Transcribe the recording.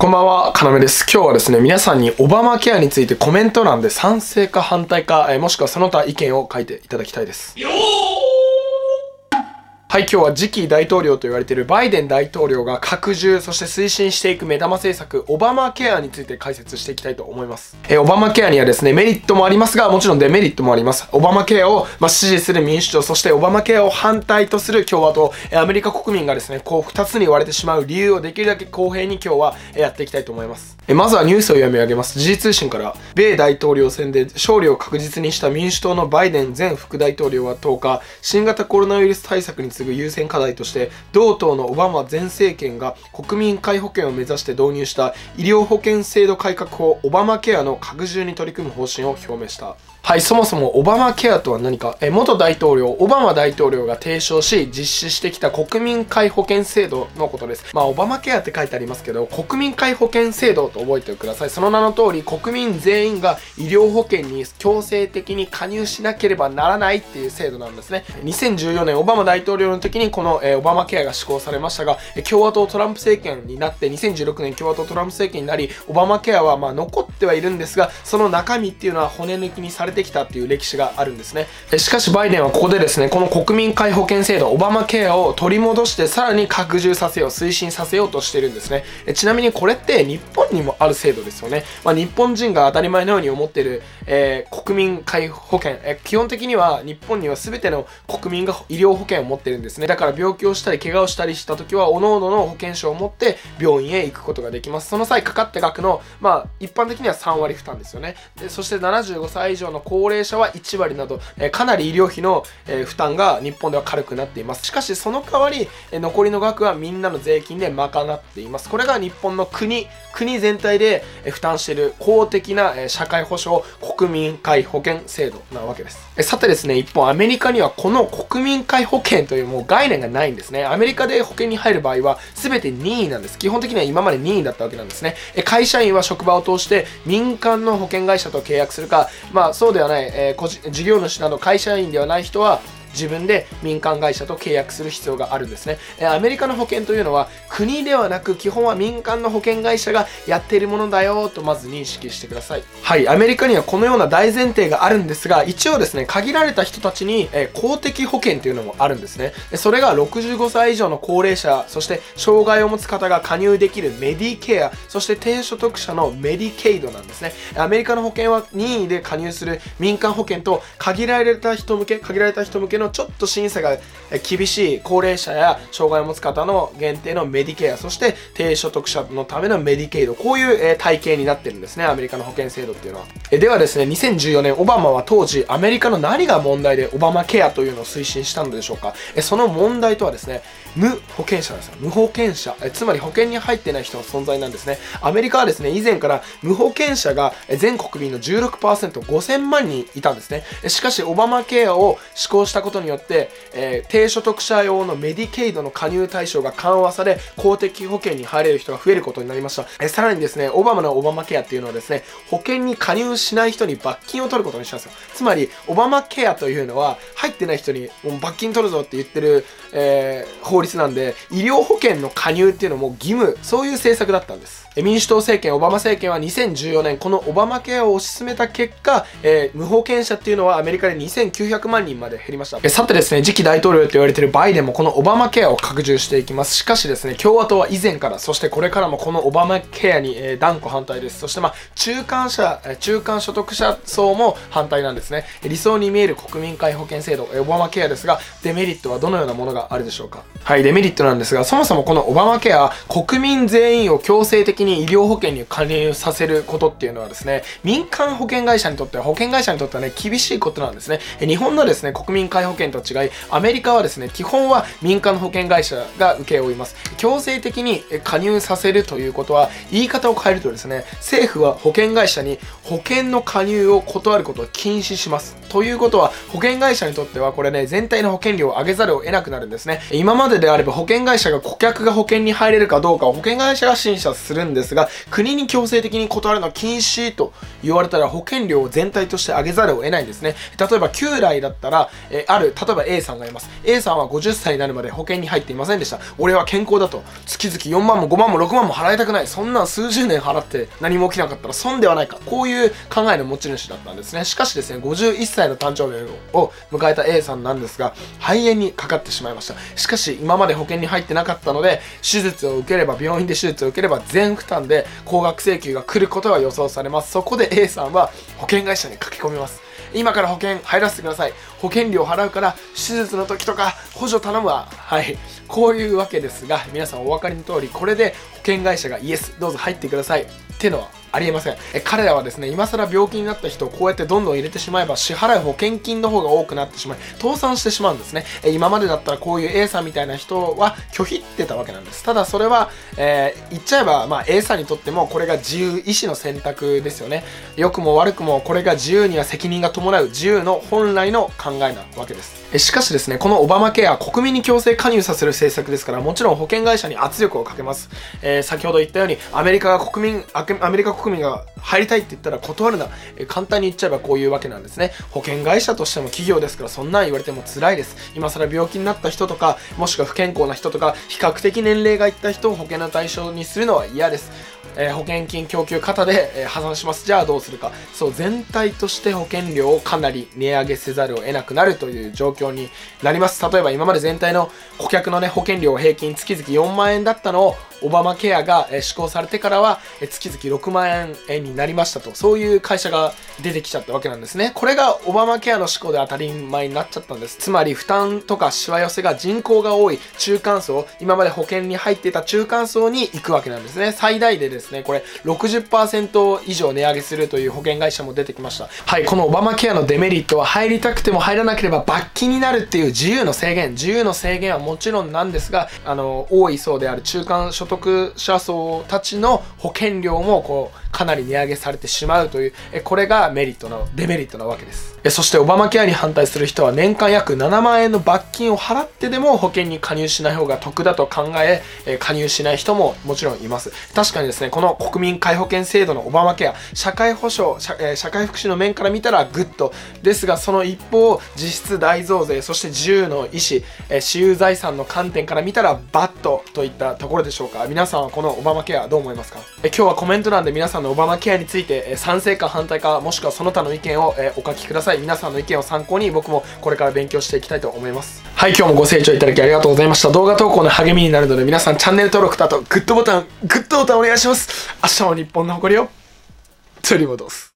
こんばんは、かなめです。今日はですね、皆さんにオバマケアについてコメント欄で賛成か反対か、えもしくはその他意見を書いていただきたいです。はい、今日は次期大統領と言われているバイデン大統領が拡充、そして推進していく目玉政策、オバマケアについて解説していきたいと思います。えオバマケアにはですね、メリットもありますが、もちろんデメリットもあります。オバマケアを、まあ、支持する民主党、そしてオバマケアを反対とする共和党、えアメリカ国民がですね、こう2つに割れてしまう理由をできるだけ公平に今日はやっていきたいと思います。えまずはニュースを読み上げます。時事通信から、米大統領選で勝利を確実にした民主党のバイデン前副大統領は10日、新型コロナウイルス対策に次ぐ優先課題として同党のオバマ前政権が国民皆保険を目指して導入した医療保険制度改革法オバマケアの拡充に取り組む方針を表明した。はい、そもそもオバマケアとは何か、え元大統領、オバマ大統領が提唱し、実施してきた国民皆保険制度のことです。まあ、オバマケアって書いてありますけど、国民皆保険制度と覚えてください。その名の通り、国民全員が医療保険に強制的に加入しなければならないっていう制度なんですね。2014年、オバマ大統領の時にこの、え、オバマケアが施行されましたが、共和党トランプ政権になって、2016年共和党トランプ政権になり、オバマケアはまあ残ってはいるんですが、その中身っていうのは骨抜きにされててきたっていう歴史があるんですね。しかしバイデンはここでですねこの国民皆保険制度オバマケアを取り戻してさらに拡充させよう推進させようとしてるんですね。ちなみにこれって日本にもある制度ですよね、まあ、日本人が当たり前のように思ってる、えー、国民皆保険、えー、基本的には日本には全ての国民が医療保険を持ってるんですね。だから病気をしたり怪我をしたりした時は各々の保険証を持って病院へ行くことができます。その際かかった額のまあ一般的には3割負担ですよね。でそして75歳以上の高齢者は1割など、えかなり医療費の、え負担が日本では軽くなっています。しかしその代わり、え残りの額はみんなの税金で賄っています。これが日本の国、国全体で、え負担している公的な、え社会保障国民皆保険制度なわけです。えさてですね、一方アメリカにはこの国民皆保険というもう概念がないんですね。アメリカで保険に入る場合は全て任意なんです。基本的には今まで任意だったわけなんですね。え会社員は職場を通して民間の保険会社と契約するか、まあそうではない、えー、事業主など会社員ではない人は自分で民間会社と契約する必要があるんですね。えアメリカの保険というのは国ではなく基本は民間の保険会社がやっているものだよとまず認識してください。はい、アメリカにはこのような大前提があるんですが、一応ですね、限られた人たちに、え公的保険というのもあるんですね。それが65歳以上の高齢者、そして障害を持つ方が加入できるメディケア、そして低所得者のメディケイドなんですね。アメリカの保険は任意で加入する民間保険と限られた人向け、限られた人向けのちょっと審査が厳しい高齢者や障害を持つ方の限定のメディケア、そして低所得者のためのメディケイド、こういう体系になってるんですね、アメリカの保険制度っていうのは。ではですね、2014年、オバマは当時、アメリカの何が問題でオバマケアというのを推進したのでしょうか。その問題とはですね、無保険者です。無保険者。つまり保険に入ってない人の存在なんですね。アメリカはですね、以前から無保険者が全国民の16%、5000万人いたんですね。しかし、オバマケアを施行したことことによって、えー、低所得者用のメディケイドの加入対象が緩和され、公的保険に入れる人が増えることになりました。えさらにですね、オバマのオバマケアっていうのはですね、保険に加入しない人に罰金を取ることにしたんですよ。つまり、オバマケアというのは、入ってない人にもう罰金取るぞって言ってる、えー、法律なんで、医療保険の加入っていうのも義務、そういう政策だったんです。民主党政権、オバマ政権は2014年、このオバマケアを推し進めた結果、えー、無保険者っていうのはアメリカで2900万人まで減りました。えさてですね、次期大統領と言われているバイデンもこのオバマケアを拡充していきます。しかしですね、共和党は以前から、そしてこれからもこのオバマケアに、えー、断固反対です。そしてまあ、中間者、中間所得者層も反対なんですね。理想に見える国民皆保険制度、オバマケアですが、デメリットはどのようなものがあるでしょうかはい、デメリットなんですが、そもそもこのオバマケア、国民全員を強制的に医療保険に加入させることっていうのはですね、民間保険会社にとっては、保険会社にとってはね、厳しいことなんですね。日本のですね、国民皆保保険と違い、アメリカはですね、基本は民間の保険会社が請け負います。強制的に加入させるということは、言い方を変えるとですね、政府は保険会社に保険の加入を断ることを禁止します。ということは、保険会社にとってはこれね、全体の保険料を上げざるを得なくなるんですね。今までであれば保険会社が顧客が保険に入れるかどうかを保険会社が審査するんですが、国に強制的に断るのは禁止と言われたら保険料を全体として上げざるを得ないんですね。例えば、旧来だったら、えある、例えば A さんがいます。A さんは50歳になるまで保険に入っていませんでした。俺は健康だと。月々4万も5万も6万も払いたくない。そんな数十年払って何も起きなかったら損ではないか。こういう考えの持ち主だったんですね。しかしですね、51歳の誕生日を迎えた A さんなんですが、肺炎にかかってしまいました。しかし、今まで保険に入ってなかったので、手術を受ければ、病院で手術を受ければ全負担で高額請求が来ることが予想されます。そこで A さんは保険会社に書き込みます。今から保険入らせてください。保険料払うから手術の時とか補助頼むわ。はい。こういうわけですが、皆さんお分かりの通り、これで険会社がイエス、どうぞ入ってください。っていうのはありえません。え彼らはですね今更病気になった人をこうやってどんどん入れてしまえば支払う保険金の方が多くなってしまい倒産してしまうんですね。え今までだったらこういう A さんみたいな人は拒否ってたわけなんです。ただそれは、えー、言っちゃえば、まあ、A さんにとってもこれが自由意志の選択ですよね。良くも悪くもこれが自由には責任が伴う自由の本来の考えなわけです。えしかしですねこのオバマケア国民に強制加入させる政策ですからもちろん保険会社に圧力をかけます、えー、先ほど言ったようにアメリカが国民アメリカ国民が入りたいって言ったら断るな、え簡単に言っちゃえばこういうわけなんですね保険会社としても企業ですからそんなん言われても辛いです今更病気になった人とかもしくは不健康な人とか比較的年齢がいった人を保険の対象にするのは嫌ですえー、保険金供給型で、えー、破産します。じゃあどうするか。そう、全体として保険料をかなり値上げせざるを得なくなるという状況になります。例えば今まで全体の顧客のね、保険料平均月々4万円だったのをオバマケアが施行されてからは月々6万円になりましたと、そういう会社が出てきちゃったわけなんですね。これがオバマケアの施行で当たり前になっちゃったんです。つまり負担とかしわ寄せが人口が多い中間層、今まで保険に入っていた中間層に行くわけなんですね。最大でですね、これ60%以上値上げするという保険会社も出てきました。はい、このオバマケアのデメリットは入りたくても入らなければ罰金になるっていう自由の制限、自由の制限はもちろんなんですが、あの、多い層である中間所得者層たちの保険料もこうかなり値上げされてしまうというこれがメリットのデメリットなわけです。そしてオバマケアに反対する人は年間約7万円の罰金を払ってでも保険に加入しない方が得だと考え加入しない人ももちろんいます。確かにですねこの国民皆保険制度のオバマケア社会保障社社会福祉の面から見たらグッド。ですがその一方実質大増税そして自由の意思私有財産の観点から見たらバッドといったところでしょうか。皆さんはこのオバマケアどう思いますか？え今日はコメント欄で皆さんのオバマケアについて、え賛成か反対かもしくはその他の意見を、えお書きください。皆さんの意見を参考に僕もこれから勉強していきたいと思います。はい今日もご清聴いただきありがとうございました。動画投稿の励みになるので皆さんチャンネル登録とあとグッドボタングッドボタンお願いします。明日も日本の誇りを取り戻す。